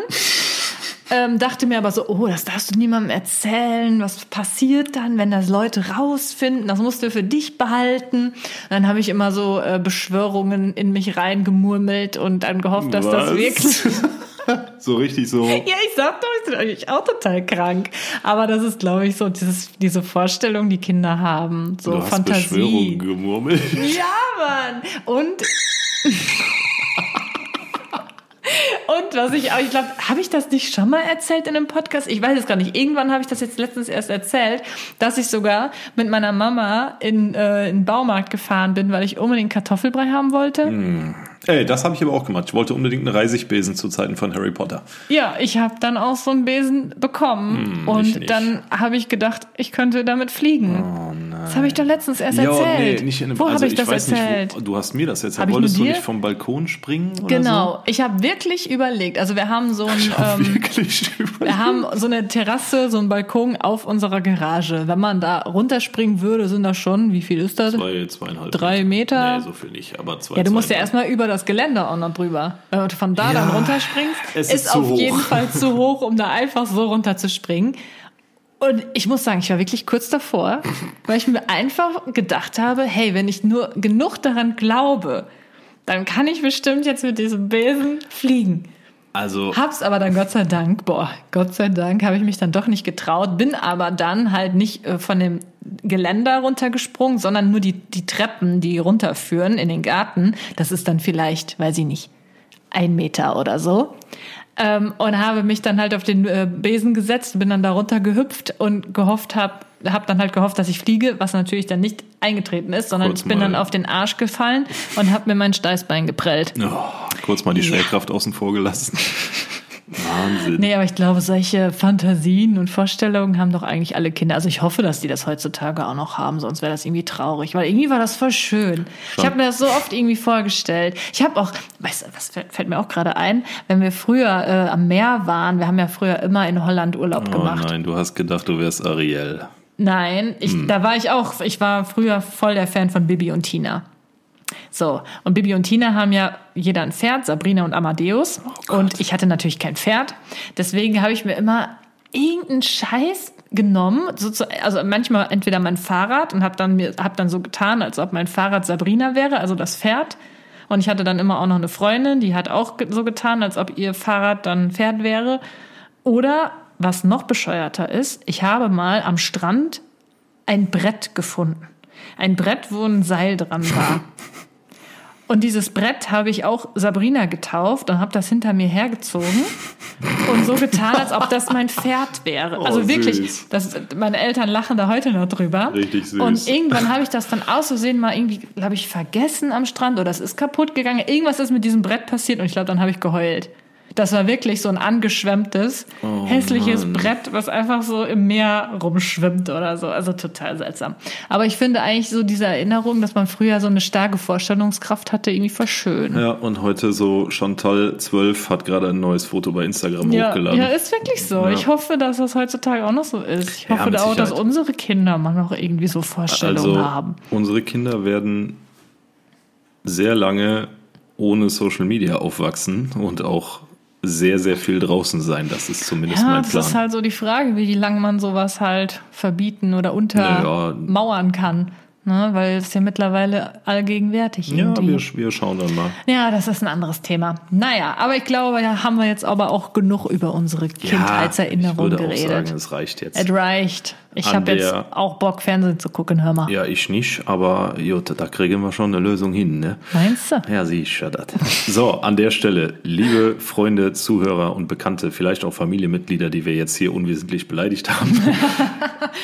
Ähm, dachte mir aber so, oh, das darfst du niemandem erzählen. Was passiert dann, wenn das Leute rausfinden? Das musst du für dich behalten. Und dann habe ich immer so äh, Beschwörungen in mich reingemurmelt und dann gehofft, dass das Was? wirklich so richtig so. ja, ich sag doch, ich bin eigentlich auch total krank. Aber das ist, glaube ich, so dieses, diese Vorstellung, die Kinder haben. So du hast Fantasie. Beschwörungen gemurmelt. Ja, Mann. Und. Und was ich auch, ich glaube, habe ich das nicht schon mal erzählt in einem Podcast? Ich weiß es gar nicht. Irgendwann habe ich das jetzt letztens erst erzählt, dass ich sogar mit meiner Mama in, äh, in den Baumarkt gefahren bin, weil ich unbedingt Kartoffelbrei haben wollte. Ey, das habe ich aber auch gemacht. Ich wollte unbedingt einen Reisigbesen zu Zeiten von Harry Potter. Ja, ich habe dann auch so einen Besen bekommen ich und dann habe ich gedacht, ich könnte damit fliegen. Oh. Das habe ich doch letztens erst Ja, erzählt. nee, nicht in einem Wo also habe ich das weiß erzählt? Nicht, wo, du hast mir das erzählt. Hab ich Wolltest du nicht vom Balkon springen? Genau, ich habe wirklich überlegt. Also wir haben so ein, So? ähm, Wirklich. wir haben so eine Terrasse, so einen Balkon auf unserer Garage. Wenn man da runterspringen würde, sind das schon, wie viel ist das? Zwei, zweieinhalb. Drei Meter? Nee, so viel nicht, aber zwei. Ja, du musst ja erstmal über das Geländer auch noch drüber. Wenn du von da Ja, dann runterspringst, es ist, ist auf hoch. jeden Fall zu hoch, um da einfach so runterzuspringen. Und ich muss sagen, ich war wirklich kurz davor, weil ich mir einfach gedacht habe, hey, wenn ich nur genug daran glaube, dann kann ich bestimmt jetzt mit diesem Besen fliegen. Also, Hab's aber dann Gott sei Dank, boah, Gott sei Dank habe ich mich dann doch nicht getraut, bin aber dann halt nicht äh, von dem Geländer runtergesprungen, sondern nur die, die Treppen, die runterführen in den Garten. Das ist dann vielleicht, weiß ich nicht, ein Meter oder so. Ähm, und habe mich dann halt auf den äh, Besen gesetzt, bin dann da runter gehüpft und gehofft hab, hab dann halt gehofft, dass ich fliege, was natürlich dann nicht eingetreten ist, sondern Kurz ich bin mal- dann auf den Arsch gefallen und habe mir mein Steißbein geprellt. oh, kurz mal die Schwerkraft außen vor gelassen. Wahnsinn. Nee, aber ich glaube, solche Fantasien und Vorstellungen haben doch eigentlich alle Kinder. Also ich hoffe, dass die das heutzutage auch noch haben, sonst wäre das irgendwie traurig, weil irgendwie war das voll schön. Ich habe mir das so oft irgendwie vorgestellt. Ich habe auch, weißt du, was fällt, fällt mir auch gerade ein, wenn wir früher äh, am Meer waren, wir haben ja früher immer in Holland Urlaub Oh gemacht. nein, du hast gedacht, du wärst Ariel. Nein, ich, Hm. da war ich auch, ich war früher voll der Fan von Bibi und Tina. So, und Bibi und Tina haben ja jeder ein Pferd, Sabrina und Amadeus. und ich hatte natürlich kein Pferd. Deswegen habe ich mir immer irgendeinen Scheiß genommen, so zu, also manchmal entweder mein Fahrrad und habe dann mir hab dann so getan, als ob mein Fahrrad Sabrina wäre, also das Pferd. Und ich hatte dann immer auch noch eine Freundin, die hat auch so getan, als ob ihr Fahrrad dann ein Pferd wäre. Oder was noch bescheuerter ist, ich habe mal am Strand ein Brett gefunden. Ein Brett, wo ein Seil dran war. Und dieses Brett habe ich auch Sabrina getauft und habe das hinter mir hergezogen und so getan, als ob das mein Pferd wäre. Oh, also wirklich, süß. das, meine Eltern lachen da heute noch drüber. Richtig süß. Und irgendwann habe ich das dann aus Versehen mal irgendwie, glaube ich, vergessen am Strand oder es ist kaputt gegangen. Irgendwas ist mit diesem Brett passiert und ich glaube, dann habe ich geheult. Das war wirklich so ein angeschwemmtes, Oh hässliches Brett, was einfach so im Meer rumschwimmt oder so. Also total seltsam. Aber ich finde eigentlich so diese Erinnerung, dass man früher so eine starke Vorstellungskraft hatte, irgendwie voll schön. Ja, und heute so Chantal 12 hat gerade ein neues Foto bei Instagram Ja, hochgeladen. ja, ist wirklich so. Ja. Ich hoffe, dass das heutzutage auch noch so ist. Ich Ja, hoffe mit auch, dass unsere Kinder mal noch irgendwie so Vorstellungen also haben. unsere Kinder werden sehr lange ohne Social Media aufwachsen und auch sehr, sehr viel draußen sein. Das ist zumindest Ja, mein das Plan. ist halt so die Frage, wie lange man sowas halt verbieten oder Naja. untermauern kann. Ne? Weil es ja mittlerweile allgegenwärtig ja, irgendwie. wir, wir schauen dann mal. Ja, das ist ein anderes Thema. Naja, aber ich glaube, da haben wir jetzt aber auch genug über unsere Kindheitserinnerungen ja, ich würde auch sagen, es reicht jetzt. Es reicht. Ich habe jetzt auch Bock, Fernsehen zu gucken, hör mal. Ja, ich nicht, aber gut, da kriegen wir schon eine Lösung hin, ne? Meinst du? Ja, sie ist das. So, an der Stelle, liebe Freunde, Zuhörer und Bekannte, vielleicht auch Familienmitglieder, die wir jetzt hier unwesentlich beleidigt haben.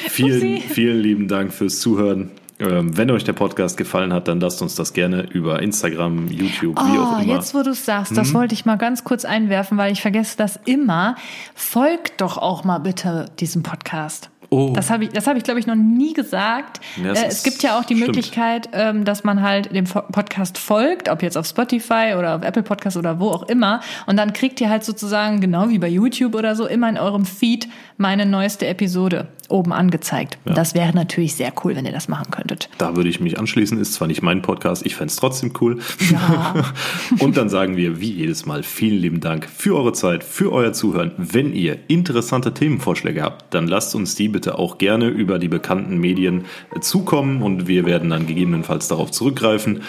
vielen, vielen lieben Dank fürs Zuhören. Ähm, wenn euch der Podcast gefallen hat, dann lasst uns das gerne über Instagram, YouTube, wie auch Oh, immer. jetzt wo du es sagst, das wollte ich mal ganz kurz einwerfen, weil ich vergesse das immer. Folgt doch auch mal bitte diesem Podcast. Oh. Das habe ich, das habe ich, glaube ich, noch nie gesagt. Ja, es äh, es gibt ja auch die stimmt. Möglichkeit, ähm, dass man halt dem Podcast folgt, ob jetzt auf Spotify oder auf Apple Podcast oder wo auch immer. Und dann kriegt ihr halt sozusagen, genau wie bei YouTube oder so, immer in eurem Feed meine neueste Episode oben angezeigt. Und das wäre natürlich sehr cool, wenn ihr das machen könntet. Da würde ich mich anschließen. Ist zwar nicht mein Podcast, ich fänd's trotzdem cool. Ja. Und dann sagen wir wie jedes Mal vielen lieben Dank für eure Zeit, für euer Zuhören. Wenn ihr interessante Themenvorschläge habt, dann lasst uns die bitte auch gerne über die bekannten Medien zukommen und wir werden dann gegebenenfalls darauf zurückgreifen.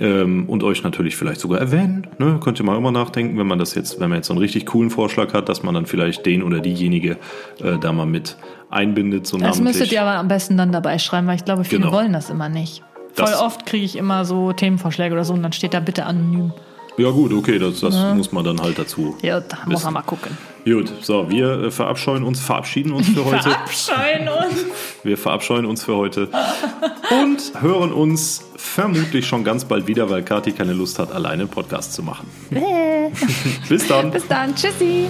Ähm, Und euch natürlich vielleicht sogar erwähnen. Ne? Könnt ihr mal immer nachdenken, wenn man das jetzt, wenn man jetzt so einen richtig coolen Vorschlag hat, dass man dann vielleicht den oder diejenige äh, da mal mit einbindet, so Das müsstet ihr aber am besten dann dabei schreiben, weil ich glaube, viele Genau. wollen das immer nicht. Voll Das- oft kriege ich immer so Themenvorschläge oder so und dann steht da bitte anonym. Ja gut, okay, das, das muss man dann halt dazu. Ja, da muss man mal gucken. Gut, so, wir äh, verabscheuen uns, verabschieden uns für heute. Verabscheuen uns. Wir verabscheuen uns für heute und hören uns vermutlich schon ganz bald wieder, weil Kathi keine Lust hat, alleine einen Podcast zu machen. Bis dann. Bis dann. Tschüssi.